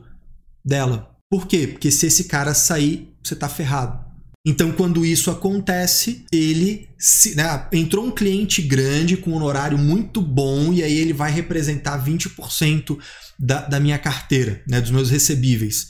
dela. Por quê? Porque se esse cara sair, você tá ferrado. Então, quando isso acontece, ele se, né, entrou um cliente grande com um horário muito bom e aí ele vai representar 20% da, da minha carteira, né, dos meus recebíveis.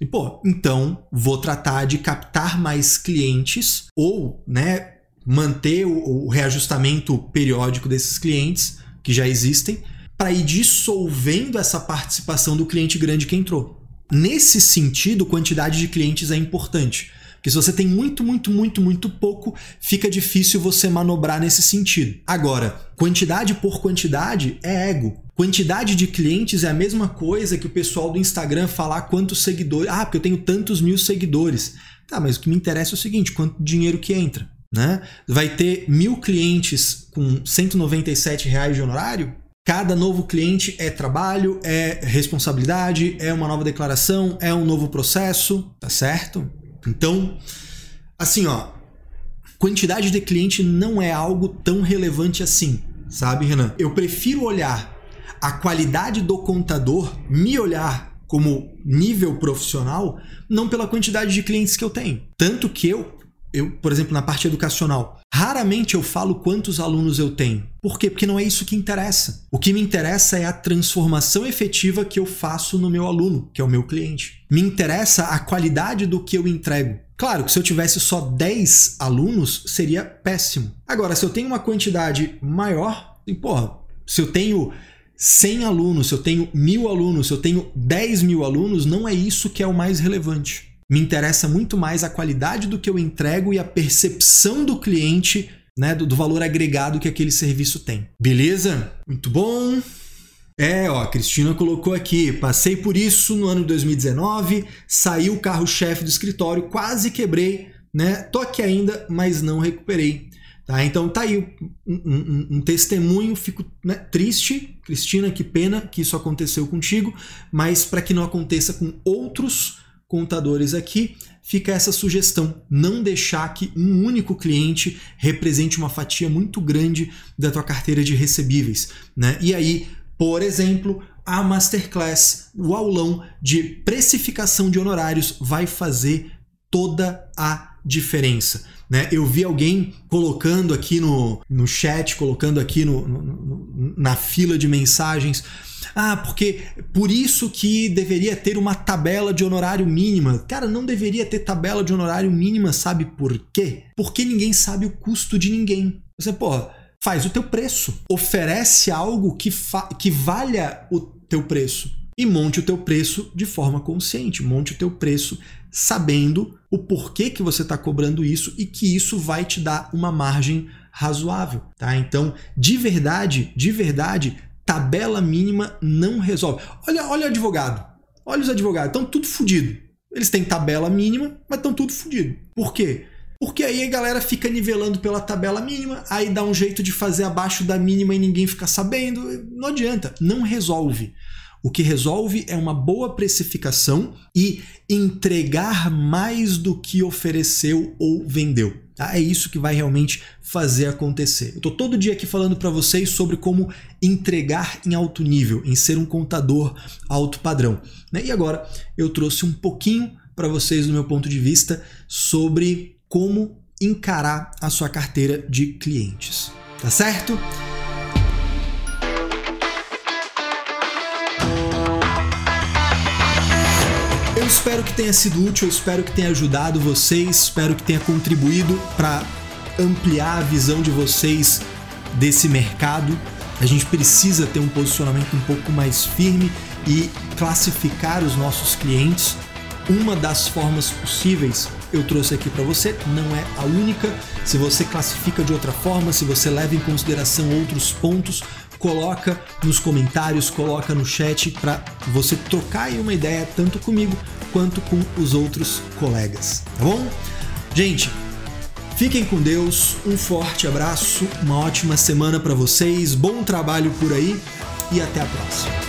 E, pô, então vou tratar de captar mais clientes ou, né, manter o, o reajustamento periódico desses clientes que já existem para ir dissolvendo essa participação do cliente grande que entrou. Nesse sentido, quantidade de clientes é importante. Porque se você tem muito, muito, muito, muito pouco, fica difícil você manobrar nesse sentido. Agora, quantidade por quantidade é ego. Quantidade de clientes é a mesma coisa que o pessoal do Instagram falar quantos seguidores. Ah, porque eu tenho tantos mil seguidores. Tá, mas o que me interessa é o seguinte: quanto dinheiro que entra. Né? Vai ter mil clientes com 197 reais de honorário? Cada novo cliente é trabalho, é responsabilidade, é uma nova declaração, é um novo processo, tá certo? Então, assim, ó, quantidade de cliente não é algo tão relevante assim, sabe, Renan? Eu prefiro olhar a qualidade do contador, me olhar como nível profissional, não pela quantidade de clientes que eu tenho. Tanto que eu eu, por exemplo, na parte educacional, raramente eu falo quantos alunos eu tenho. Por quê? Porque não é isso que interessa. O que me interessa é a transformação efetiva que eu faço no meu aluno, que é o meu cliente. Me interessa a qualidade do que eu entrego. Claro que se eu tivesse só 10 alunos, seria péssimo. Agora, se eu tenho uma quantidade maior, porra, se eu tenho 100 alunos, se eu tenho mil alunos, se eu tenho 10 mil alunos, não é isso que é o mais relevante. Me interessa muito mais a qualidade do que eu entrego e a percepção do cliente né, do, do, valor agregado que aquele serviço tem. Beleza? Muito bom. É, ó, a Cristina colocou aqui. Passei por isso no ano de 2019, saiu o carro-chefe do escritório, quase quebrei, né? Tô aqui ainda, mas não recuperei. Tá? Então tá aí um, um, um testemunho, fico né, triste, Cristina, que pena que isso aconteceu contigo, mas para que não aconteça com outros contadores aqui, fica essa sugestão: não deixar que um único cliente represente uma fatia muito grande da tua carteira de recebíveis. Né? E aí, por exemplo, a masterclass, o aulão de precificação de honorários vai fazer toda a diferença. Né? Eu vi alguém colocando aqui no, no chat, colocando aqui no, no, na fila de mensagens ah, porque por isso que deveria ter uma tabela de honorário mínima. Cara, não deveria ter tabela de honorário mínima, sabe por quê? Porque ninguém sabe o custo de ninguém. Você, porra, faz o teu preço. Oferece algo que, que valha o teu preço. E monte o teu preço de forma consciente. Monte o teu preço sabendo o porquê que você está cobrando isso e que isso vai te dar uma margem razoável, tá? Então, de verdade, de verdade, tabela mínima não resolve. Olha, olha o advogado. Olha os advogados, estão tudo fodido. Eles têm tabela mínima, mas estão tudo fodido. Por quê? Porque aí a galera fica nivelando pela tabela mínima, aí dá um jeito de fazer abaixo da mínima e ninguém fica sabendo. Não adianta, não resolve. O que resolve é uma boa precificação e entregar mais do que ofereceu ou vendeu. Tá? É isso que vai realmente fazer acontecer. Eu estou todo dia aqui falando para vocês sobre como entregar em alto nível, em ser um contador alto padrão. Né? E agora eu trouxe um pouquinho para vocês, do meu ponto de vista, sobre como encarar a sua carteira de clientes. Tá certo? Espero que tenha sido útil, espero que tenha ajudado vocês, espero que tenha contribuído para ampliar a visão de vocês desse mercado. A gente precisa ter um posicionamento um pouco mais firme e classificar os nossos clientes. Uma das formas possíveis eu trouxe aqui para você, não é a única. Se você classifica de outra forma, se você leva em consideração outros pontos, coloca nos comentários, coloca no chat para você trocar aí uma ideia tanto comigo quanto com os outros colegas, tá bom? Gente, fiquem com Deus, um forte abraço, uma ótima semana para vocês, bom trabalho por aí e até a próxima.